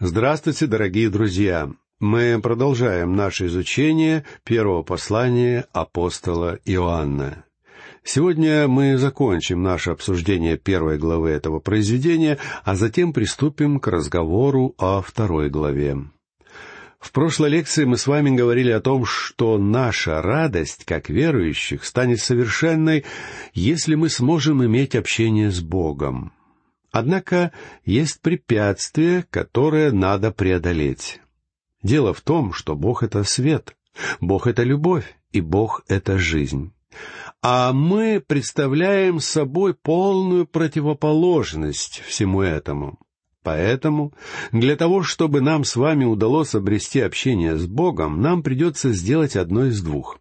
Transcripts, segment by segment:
Здравствуйте, дорогие друзья! Мы продолжаем наше изучение первого послания апостола Иоанна. Сегодня мы закончим наше обсуждение первой главы этого произведения, а затем приступим к разговору о второй главе. В прошлой лекции мы с вами говорили о том, что наша радость, как верующих, станет совершенной, если мы сможем иметь общение с Богом. Однако есть препятствие, которое надо преодолеть. Дело в том, что Бог — это свет, Бог — это любовь, и Бог — это жизнь. А мы представляем собой полную противоположность всему этому. Поэтому для того, чтобы нам с вами удалось обрести общение с Богом, нам придется сделать одно из двух.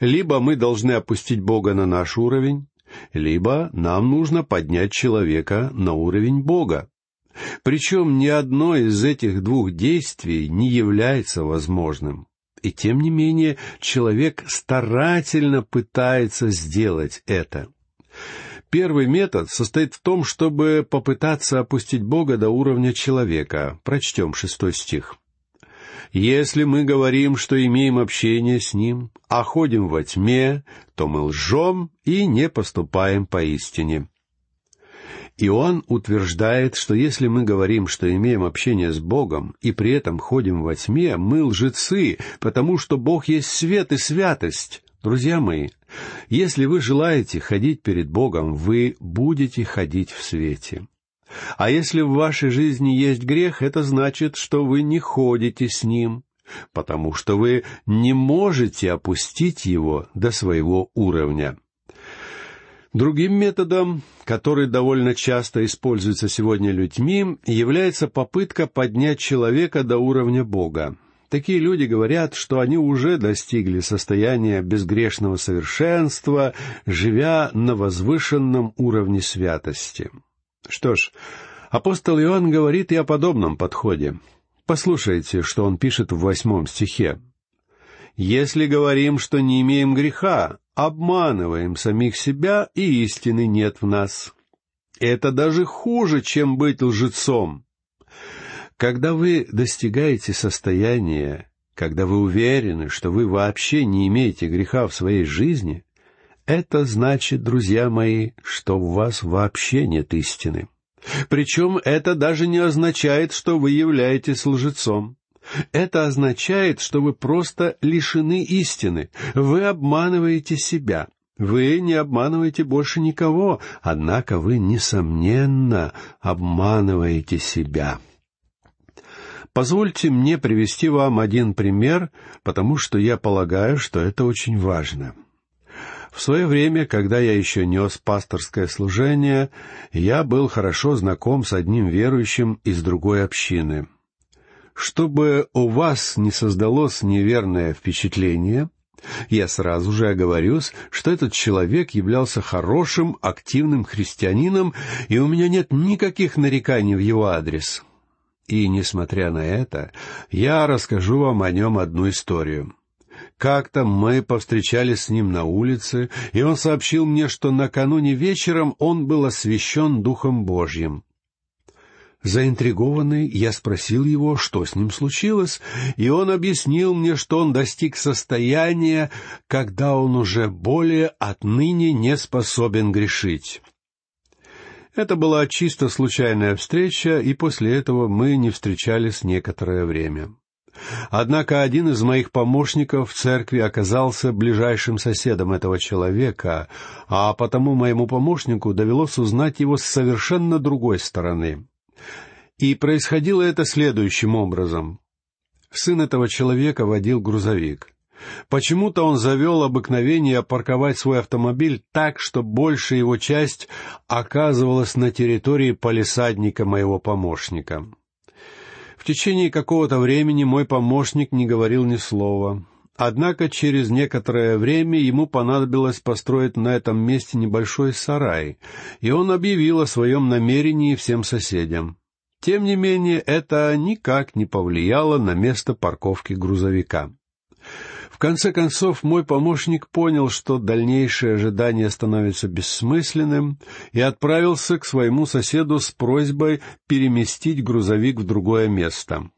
Либо мы должны опустить Бога на наш уровень, либо нам нужно поднять человека на уровень Бога. Причем ни одно из этих двух действий не является возможным. И тем не менее человек старательно пытается сделать это. Первый метод состоит в том, чтобы попытаться опустить Бога до уровня человека. Прочтем шестой стих. Если мы говорим, что имеем общение с Ним, а ходим во тьме, то мы лжем и не поступаем поистине. Иоанн утверждает, что если мы говорим, что имеем общение с Богом, и при этом ходим во тьме, мы лжецы, потому что Бог есть свет и святость. Друзья мои, если вы желаете ходить перед Богом, вы будете ходить в свете. А если в вашей жизни есть грех, это значит, что вы не ходите с ним, потому что вы не можете опустить его до своего уровня. Другим методом, который довольно часто используется сегодня людьми, является попытка поднять человека до уровня Бога. Такие люди говорят, что они уже достигли состояния безгрешного совершенства, живя на возвышенном уровне святости. Что ж, апостол Иоанн говорит и о подобном подходе. Послушайте, что он пишет в восьмом стихе. «Если говорим, что не имеем греха, обманываем самих себя, и истины нет в нас. Это даже хуже, чем быть лжецом. Когда вы достигаете состояния, когда вы уверены, что вы вообще не имеете греха в своей жизни, это значит, друзья мои, что в вас вообще нет истины. Причем это даже не означает, что вы являетесь лжецом. Это означает, что вы просто лишены истины. Вы обманываете себя. Вы не обманываете больше никого, однако вы, несомненно, обманываете себя. Позвольте мне привести вам один пример, потому что я полагаю, что это очень важно. В свое время, когда я еще нес пасторское служение, я был хорошо знаком с одним верующим из другой общины. Чтобы у вас не создалось неверное впечатление, я сразу же оговорюсь, что этот человек являлся хорошим, активным христианином, и у меня нет никаких нареканий в его адрес. И, несмотря на это, я расскажу вам о нем одну историю. Как-то мы повстречались с ним на улице, и он сообщил мне, что накануне вечером он был освящен Духом Божьим. Заинтригованный, я спросил его, что с ним случилось, и он объяснил мне, что он достиг состояния, когда он уже более отныне не способен грешить. Это была чисто случайная встреча, и после этого мы не встречались некоторое время. Однако один из моих помощников в церкви оказался ближайшим соседом этого человека, а потому моему помощнику довелось узнать его с совершенно другой стороны. И происходило это следующим образом. Сын этого человека водил грузовик. Почему-то он завел обыкновение парковать свой автомобиль так, что большая его часть оказывалась на территории полисадника моего помощника. В течение какого-то времени мой помощник не говорил ни слова. Однако через некоторое время ему понадобилось построить на этом месте небольшой сарай, и он объявил о своем намерении всем соседям. Тем не менее, это никак не повлияло на место парковки грузовика. Конце концов, мой помощник понял, что дальнейшее ожидание становится бессмысленным, и отправился к своему соседу с просьбой переместить грузовик в другое место.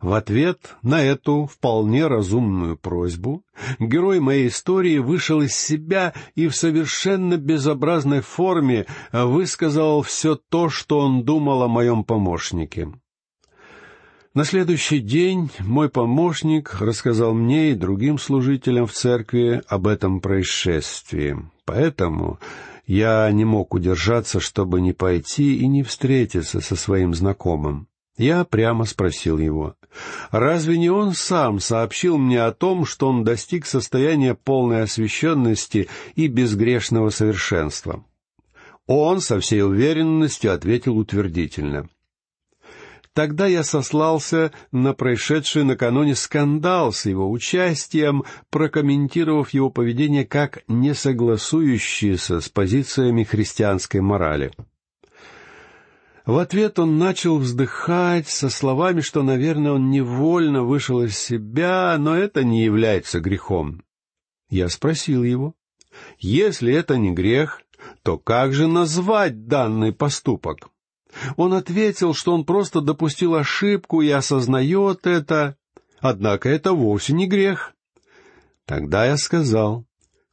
В ответ на эту вполне разумную просьбу герой моей истории вышел из себя и в совершенно безобразной форме высказал все то, что он думал о моем помощнике. На следующий день мой помощник рассказал мне и другим служителям в церкви об этом происшествии. Поэтому я не мог удержаться, чтобы не пойти и не встретиться со своим знакомым. Я прямо спросил его, разве не он сам сообщил мне о том, что он достиг состояния полной освященности и безгрешного совершенства? Он со всей уверенностью ответил утвердительно. Тогда я сослался на происшедший накануне скандал с его участием, прокомментировав его поведение как несогласующееся с позициями христианской морали. В ответ он начал вздыхать со словами, что, наверное, он невольно вышел из себя, но это не является грехом. Я спросил его, если это не грех, то как же назвать данный поступок? Он ответил, что он просто допустил ошибку и осознает это, однако это вовсе не грех. Тогда я сказал,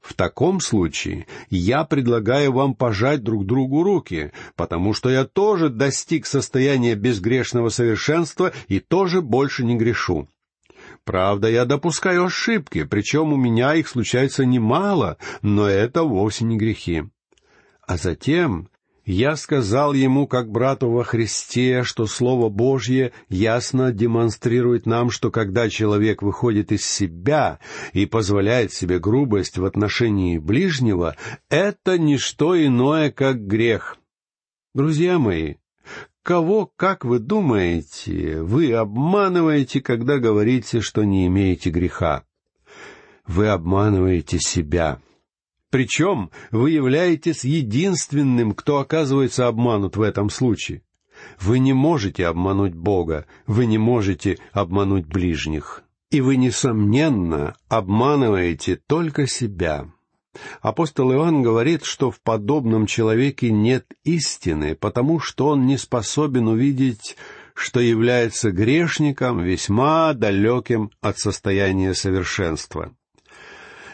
в таком случае я предлагаю вам пожать друг другу руки, потому что я тоже достиг состояния безгрешного совершенства и тоже больше не грешу. Правда, я допускаю ошибки, причем у меня их случается немало, но это вовсе не грехи. А затем я сказал ему, как брату во Христе, что Слово Божье ясно демонстрирует нам, что когда человек выходит из себя и позволяет себе грубость в отношении ближнего, это не что иное, как грех. Друзья мои, кого, как вы думаете, вы обманываете, когда говорите, что не имеете греха? Вы обманываете себя. Причем вы являетесь единственным, кто оказывается обманут в этом случае. Вы не можете обмануть Бога, вы не можете обмануть ближних. И вы, несомненно, обманываете только себя. Апостол Иоанн говорит, что в подобном человеке нет истины, потому что он не способен увидеть, что является грешником, весьма далеким от состояния совершенства.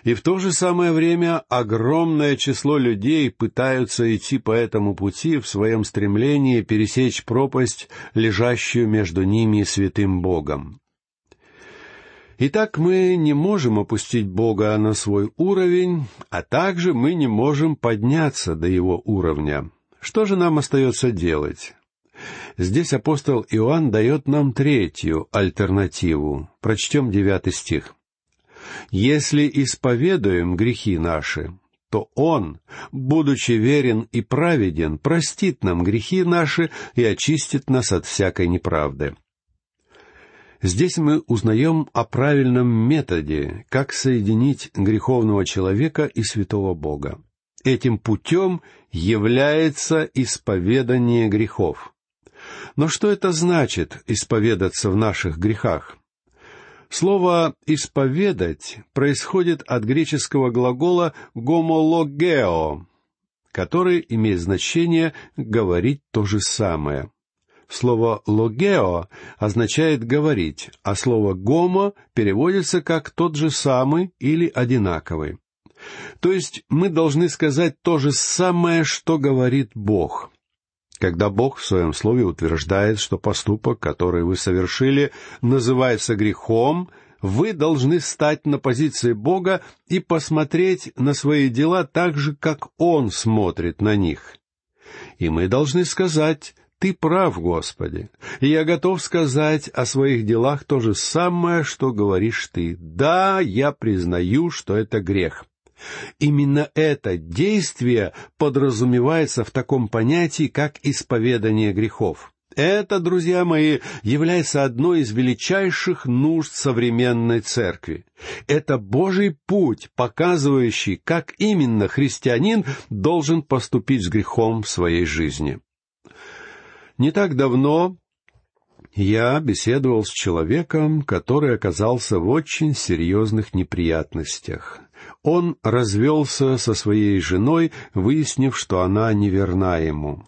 И в то же самое время огромное число людей пытаются идти по этому пути в своем стремлении пересечь пропасть, лежащую между ними и святым Богом. Итак, мы не можем опустить Бога на свой уровень, а также мы не можем подняться до Его уровня. Что же нам остается делать? Здесь апостол Иоанн дает нам третью альтернативу. Прочтем девятый стих. Если исповедуем грехи наши, то Он, будучи верен и праведен, простит нам грехи наши и очистит нас от всякой неправды. Здесь мы узнаем о правильном методе, как соединить греховного человека и святого Бога. Этим путем является исповедание грехов. Но что это значит исповедаться в наших грехах? Слово «исповедать» происходит от греческого глагола «гомологео», который имеет значение «говорить то же самое». Слово «логео» означает «говорить», а слово «гомо» переводится как «тот же самый» или «одинаковый». То есть мы должны сказать то же самое, что говорит Бог. Когда Бог в своем слове утверждает, что поступок, который вы совершили, называется грехом, вы должны стать на позиции Бога и посмотреть на свои дела так же, как Он смотрит на них. И мы должны сказать, «Ты прав, Господи, и я готов сказать о своих делах то же самое, что говоришь Ты. Да, я признаю, что это грех». Именно это действие подразумевается в таком понятии, как исповедание грехов. Это, друзья мои, является одной из величайших нужд современной церкви. Это Божий путь, показывающий, как именно христианин должен поступить с грехом в своей жизни. Не так давно Я беседовал с человеком, который оказался в очень серьезных неприятностях. Он развелся со своей женой, выяснив, что она неверна ему.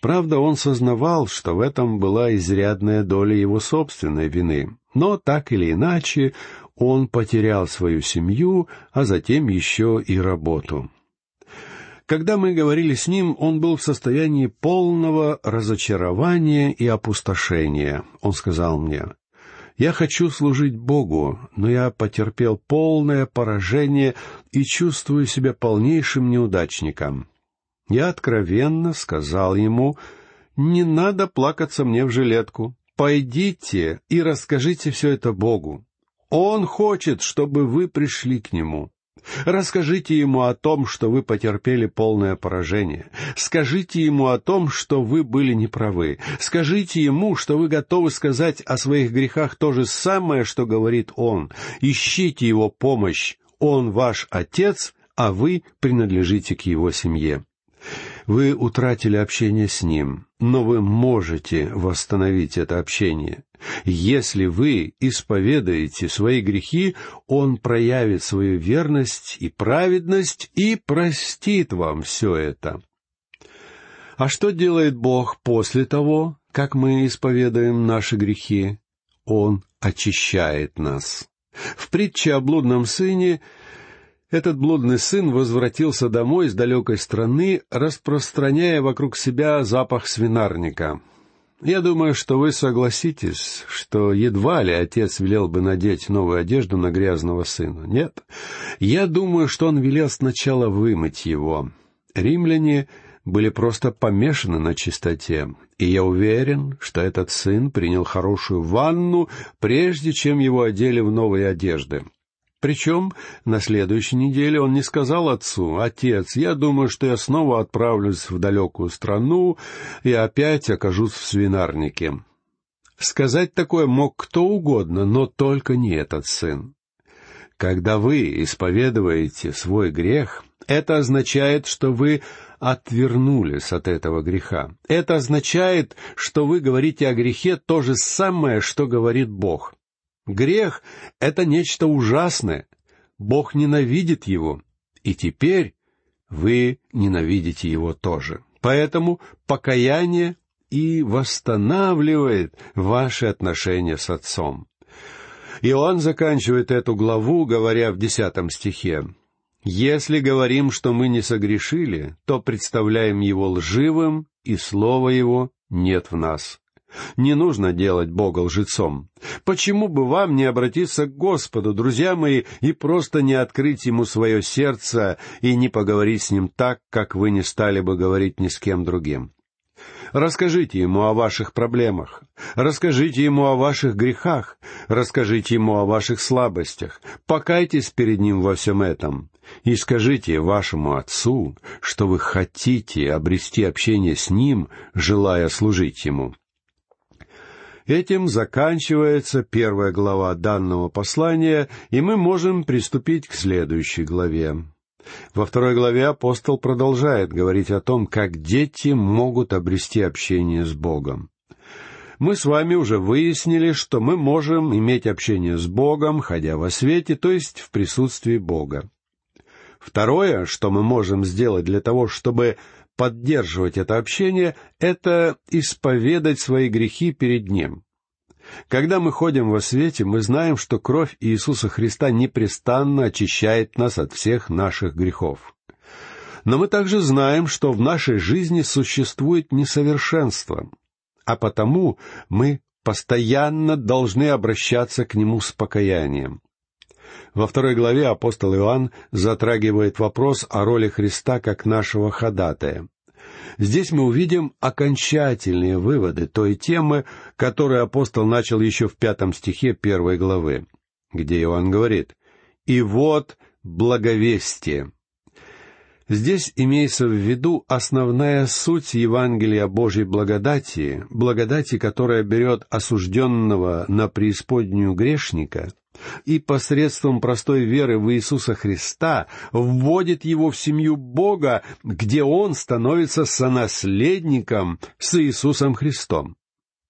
Правда, он сознавал, что в этом была изрядная доля его собственной вины, но так или иначе он потерял свою семью, а затем еще и работу. Когда мы говорили с ним, он был в состоянии полного разочарования и опустошения. Он сказал мне, «Я хочу служить Богу, но я потерпел полное поражение и чувствую себя полнейшим неудачником. Я откровенно сказал ему, «Не надо плакаться мне в жилетку. Пойдите и расскажите все это Богу. Он хочет, чтобы вы пришли к Нему. Расскажите ему о том, что вы потерпели полное поражение. Скажите ему о том, что вы были неправы. Скажите ему, что вы готовы сказать о своих грехах то же самое, что говорит он. Ищите его помощь. Он ваш отец, а вы принадлежите к его семье. Вы утратили общение с Ним, но вы можете восстановить это общение. Если вы исповедаете свои грехи, Он проявит свою верность и праведность и простит вам все это. А что делает Бог после того, как мы исповедаем наши грехи? Он очищает нас. В притче о блудном сыне этот блудный сын возвратился домой из далекой страны, распространяя вокруг себя запах свинарника. Я думаю, что вы согласитесь, что едва ли отец велел бы надеть новую одежду на грязного сына. Нет, я думаю, что он велел сначала вымыть его. Римляне были просто помешаны на чистоте, и я уверен, что этот сын принял хорошую ванну, прежде чем его одели в новые одежды. Причем на следующей неделе он не сказал отцу, «Отец, я думаю, что я снова отправлюсь в далекую страну и опять окажусь в свинарнике». Сказать такое мог кто угодно, но только не этот сын. Когда вы исповедуете свой грех, это означает, что вы отвернулись от этого греха. Это означает, что вы говорите о грехе то же самое, что говорит Бог. Грех — это нечто ужасное. Бог ненавидит его. И теперь вы ненавидите его тоже. Поэтому покаяние и восстанавливает ваши отношения с Отцом. Иоанн заканчивает эту главу, говоря в десятом стихе, «Если говорим, что мы не согрешили, то представляем его лживым, и слова его нет в нас. Не нужно делать Бога лжецом. Почему бы вам не обратиться к Господу, друзья мои, и просто не открыть Ему свое сердце и не поговорить с Ним так, как вы не стали бы говорить ни с кем другим? Расскажите ему о ваших проблемах, расскажите ему о ваших грехах, расскажите ему о ваших слабостях, покайтесь перед ним во всем этом и скажите вашему отцу, что вы хотите обрести общение с ним, желая служить ему. Этим заканчивается первая глава данного послания, и мы можем приступить к следующей главе. Во второй главе апостол продолжает говорить о том, как дети могут обрести общение с Богом. Мы с вами уже выяснили, что мы можем иметь общение с Богом, ходя во свете, то есть в присутствии Бога. Второе, что мы можем сделать для того, чтобы поддерживать это общение, это исповедать свои грехи перед Ним. Когда мы ходим во свете, мы знаем, что кровь Иисуса Христа непрестанно очищает нас от всех наших грехов. Но мы также знаем, что в нашей жизни существует несовершенство, а потому мы постоянно должны обращаться к Нему с покаянием. Во второй главе апостол Иоанн затрагивает вопрос о роли Христа как нашего ходатая. Здесь мы увидим окончательные выводы той темы, которую апостол начал еще в пятом стихе первой главы, где Иоанн говорит «И вот благовестие». Здесь имеется в виду основная суть Евангелия Божьей благодати, благодати, которая берет осужденного на преисподнюю грешника и посредством простой веры в Иисуса Христа вводит его в семью Бога, где он становится сонаследником с Иисусом Христом.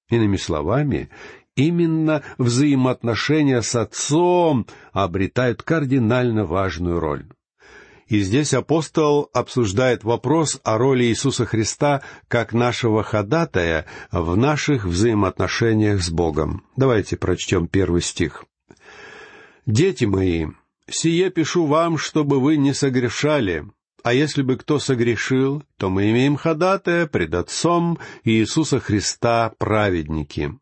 Иными словами, именно взаимоотношения с Отцом обретают кардинально важную роль. И здесь апостол обсуждает вопрос о роли Иисуса Христа как нашего ходатая в наших взаимоотношениях с Богом. Давайте прочтем первый стих. «Дети мои, сие пишу вам, чтобы вы не согрешали, а если бы кто согрешил, то мы имеем ходатая пред Отцом Иисуса Христа праведники».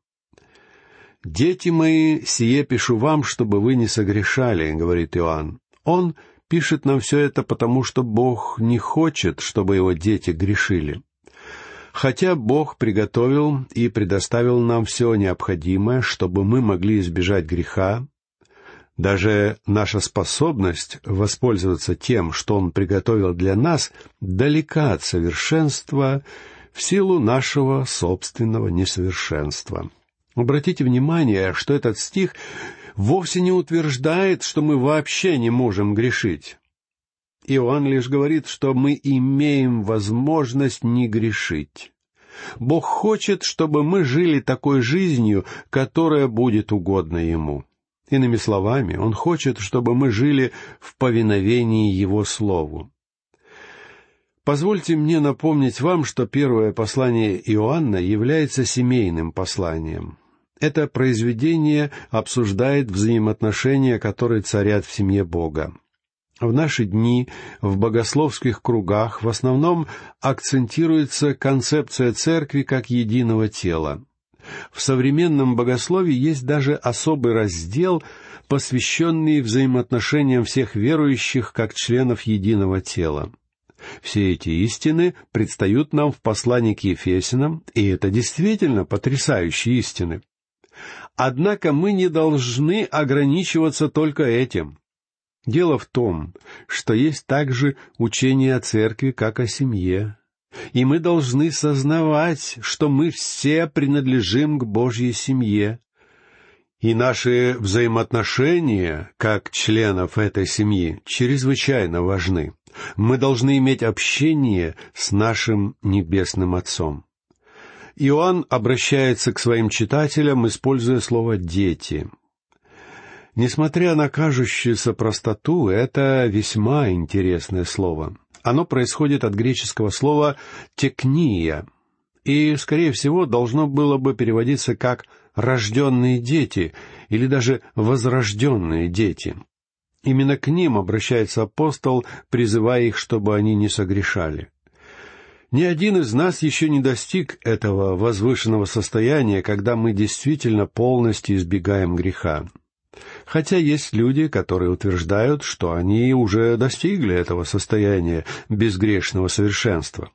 «Дети мои, сие пишу вам, чтобы вы не согрешали», — говорит Иоанн. Он пишет нам все это потому, что Бог не хочет, чтобы его дети грешили. Хотя Бог приготовил и предоставил нам все необходимое, чтобы мы могли избежать греха, даже наша способность воспользоваться тем, что Он приготовил для нас, далека от совершенства в силу нашего собственного несовершенства. Обратите внимание, что этот стих вовсе не утверждает, что мы вообще не можем грешить. Иоанн лишь говорит, что мы имеем возможность не грешить. Бог хочет, чтобы мы жили такой жизнью, которая будет угодна Ему. Иными словами, Он хочет, чтобы мы жили в повиновении Его Слову. Позвольте мне напомнить вам, что первое послание Иоанна является семейным посланием. Это произведение обсуждает взаимоотношения, которые царят в семье Бога. В наши дни в богословских кругах в основном акцентируется концепция церкви как единого тела. В современном богословии есть даже особый раздел, посвященный взаимоотношениям всех верующих как членов единого тела. Все эти истины предстают нам в послании к Ефесинам, и это действительно потрясающие истины. Однако мы не должны ограничиваться только этим. Дело в том, что есть также учение о церкви как о семье, и мы должны сознавать, что мы все принадлежим к Божьей семье, и наши взаимоотношения, как членов этой семьи, чрезвычайно важны. Мы должны иметь общение с нашим Небесным Отцом. Иоанн обращается к своим читателям, используя слово «дети». Несмотря на кажущуюся простоту, это весьма интересное слово. Оно происходит от греческого слова «текния», и, скорее всего, должно было бы переводиться как «рожденные дети» или даже «возрожденные дети». Именно к ним обращается апостол, призывая их, чтобы они не согрешали. Ни один из нас еще не достиг этого возвышенного состояния, когда мы действительно полностью избегаем греха. Хотя есть люди, которые утверждают, что они уже достигли этого состояния безгрешного совершенства.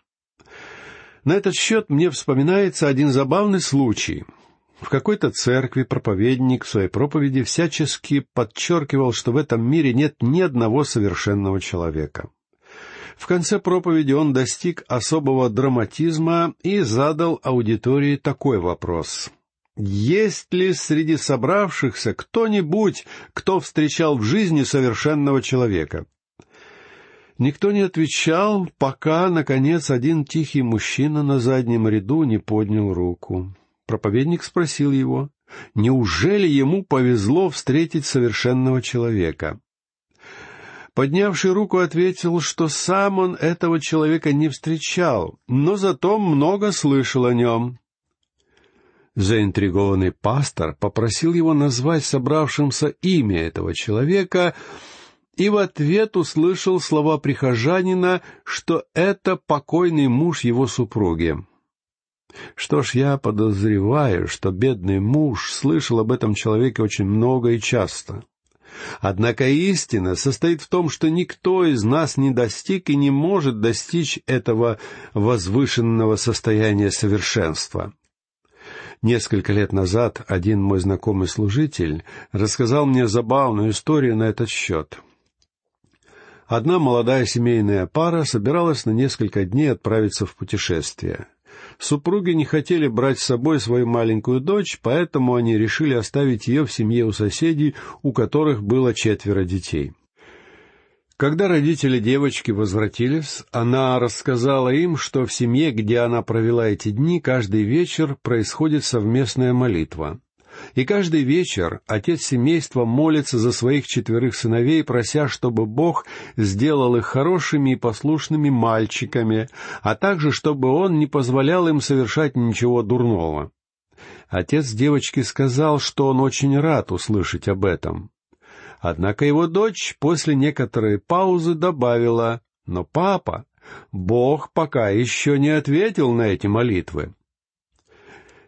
На этот счет мне вспоминается один забавный случай. В какой-то церкви проповедник в своей проповеди всячески подчеркивал, что в этом мире нет ни одного совершенного человека — в конце проповеди он достиг особого драматизма и задал аудитории такой вопрос. Есть ли среди собравшихся кто-нибудь, кто встречал в жизни совершенного человека? Никто не отвечал, пока, наконец, один тихий мужчина на заднем ряду не поднял руку. Проповедник спросил его, неужели ему повезло встретить совершенного человека? Поднявший руку ответил, что сам он этого человека не встречал, но зато много слышал о нем. Заинтригованный пастор попросил его назвать собравшимся имя этого человека, и в ответ услышал слова прихожанина, что это покойный муж его супруги. Что ж, я подозреваю, что бедный муж слышал об этом человеке очень много и часто. Однако истина состоит в том, что никто из нас не достиг и не может достичь этого возвышенного состояния совершенства. Несколько лет назад один мой знакомый служитель рассказал мне забавную историю на этот счет. Одна молодая семейная пара собиралась на несколько дней отправиться в путешествие. Супруги не хотели брать с собой свою маленькую дочь, поэтому они решили оставить ее в семье у соседей, у которых было четверо детей. Когда родители девочки возвратились, она рассказала им, что в семье, где она провела эти дни, каждый вечер происходит совместная молитва. И каждый вечер отец семейства молится за своих четверых сыновей, прося, чтобы Бог сделал их хорошими и послушными мальчиками, а также чтобы Он не позволял им совершать ничего дурного. Отец девочки сказал, что он очень рад услышать об этом. Однако его дочь после некоторой паузы добавила, «Но папа, Бог пока еще не ответил на эти молитвы.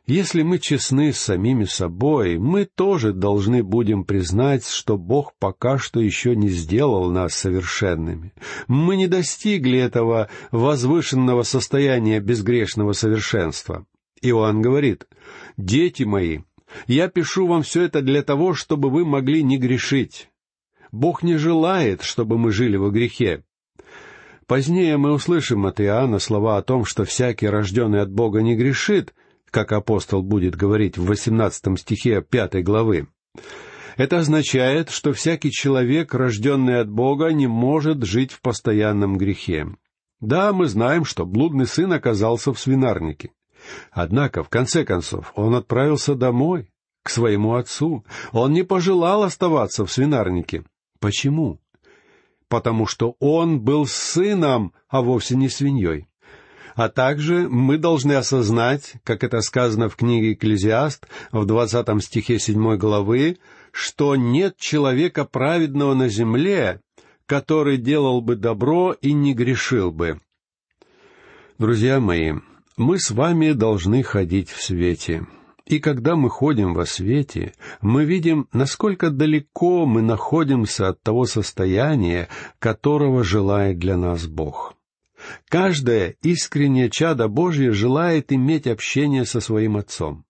Если мы честны с самими собой, мы тоже должны будем признать, что Бог пока что еще не сделал нас совершенными. Мы не достигли этого возвышенного состояния безгрешного совершенства. Иоанн говорит, «Дети мои, я пишу вам все это для того, чтобы вы могли не грешить. Бог не желает, чтобы мы жили во грехе. Позднее мы услышим от Иоанна слова о том, что всякий, рожденный от Бога, не грешит, как апостол будет говорить в восемнадцатом стихе пятой главы. Это означает, что всякий человек, рожденный от Бога, не может жить в постоянном грехе. Да, мы знаем, что блудный сын оказался в свинарнике. Однако, в конце концов, он отправился домой, к своему отцу. Он не пожелал оставаться в свинарнике. Почему? Потому что он был сыном, а вовсе не свиньей. А также мы должны осознать, как это сказано в книге «Экклезиаст» в двадцатом стихе седьмой главы, что нет человека праведного на земле, который делал бы добро и не грешил бы. Друзья мои, мы с вами должны ходить в свете. И когда мы ходим во свете, мы видим, насколько далеко мы находимся от того состояния, которого желает для нас Бог. Каждое искреннее чадо Божье желает иметь общение со своим Отцом.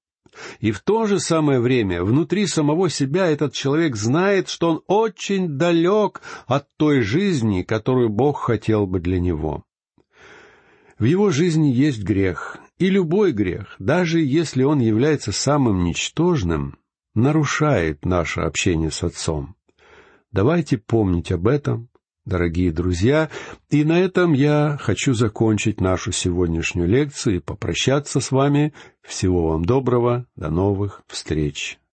И в то же самое время внутри самого себя этот человек знает, что он очень далек от той жизни, которую Бог хотел бы для него. В его жизни есть грех, и любой грех, даже если он является самым ничтожным, нарушает наше общение с Отцом. Давайте помнить об этом, дорогие друзья, и на этом я хочу закончить нашу сегодняшнюю лекцию и попрощаться с вами. Всего вам доброго, до новых встреч.